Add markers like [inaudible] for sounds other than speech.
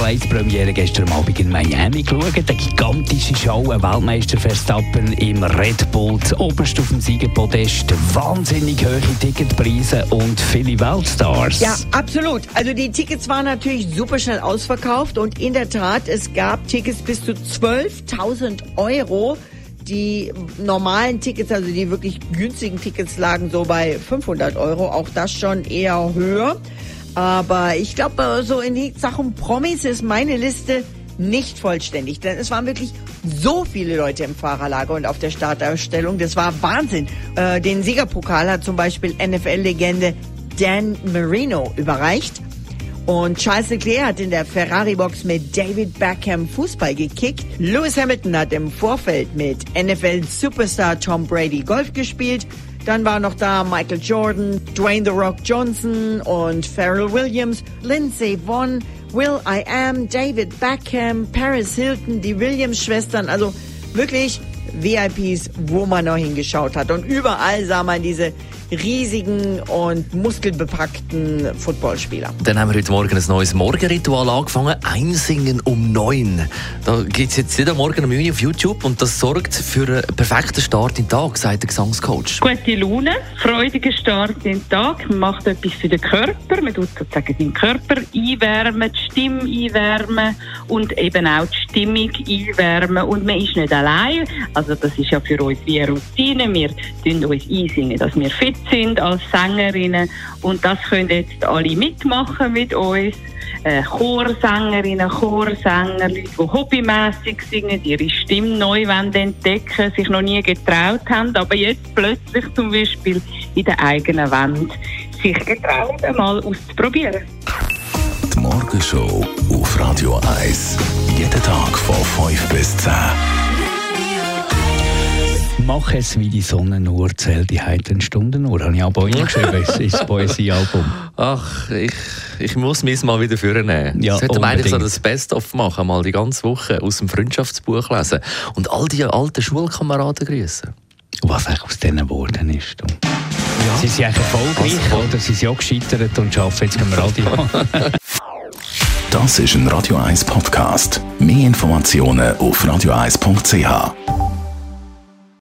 Formel 1 Premiere gestern Abend in Miami geschaut. Eine gigantische Show, ein Weltmeister Verstappen im Red Bull, oberst auf dem Siegerpodest, wahnsinnig hohe Ticketpreise und viele Weltstars. Ja, absolut. Also die Tickets waren natürlich super schnell ausverkauft und in der Tat, es gab Tickets bis zu 12.000 Euro. Die normalen Tickets, also die wirklich günstigen Tickets, lagen so bei 500 Euro. Auch das schon eher höher. Aber ich glaube, so in Sachen Promis ist meine Liste nicht vollständig, denn es waren wirklich so viele Leute im Fahrerlager und auf der Startausstellung. Das war Wahnsinn. Äh, den Siegerpokal hat zum Beispiel NFL-Legende Dan Marino überreicht. Und Charles Leclerc hat in der Ferrari-Box mit David Beckham Fußball gekickt. Lewis Hamilton hat im Vorfeld mit NFL-Superstar Tom Brady Golf gespielt. Dann war noch da Michael Jordan, Dwayne The Rock Johnson und Pharrell Williams, Lindsay Vonn, Will I Am, David Beckham, Paris Hilton, die Williams-Schwestern. Also wirklich VIPs, wo man noch hingeschaut hat. Und überall sah man diese riesigen und muskelbepackten Footballspieler. Dann haben wir heute Morgen ein neues Morgenritual angefangen. Einsingen um neun. Da gibt es jetzt jeden Morgen um neun auf YouTube und das sorgt für einen perfekten Start in den Tag, sagt der Gesangscoach. Gute Laune, freudiger Start in den Tag. Man macht etwas für den Körper. Man tut sozusagen den Körper einwärmen, die Stimme einwärmen und eben auch die Stimmung einwärmen. Und man ist nicht allein. Also das ist ja für uns wie eine Routine. Wir tun uns einsingen, dass wir fit sind als Sängerinnen und das können jetzt alle mitmachen mit uns. Äh, Chorsängerinnen, Chorsänger, Leute, die hobbymässig singen, ihre Stimme neu entdecken, sich noch nie getraut haben, aber jetzt plötzlich zum Beispiel in der eigenen Wand sich getrauen, einmal auszuprobieren. Die Morgenshow auf Radio 1. Jeden Tag von 5 bis 10. Mach es wie die Sonne nur, zähl die heiteren Stunden nur. Habe ich auch bei Ihnen geschrieben, es ist das [laughs] Poesiealbum. Ach, ich, ich muss mich mal wieder vornehmen. Ja, Sollte man eigentlich so das Best-of machen, mal die ganze Woche aus dem Freundschaftsbuch lesen und all die alten Schulkameraden grüßen. Was eigentlich aus diesen Worten ist. Du. Sie sind eigentlich erfolgreich Also- oder sie sind auch gescheitert und arbeiten jetzt beim Radio. Das ist ein Radio 1 Podcast. Mehr Informationen auf radio1.ch.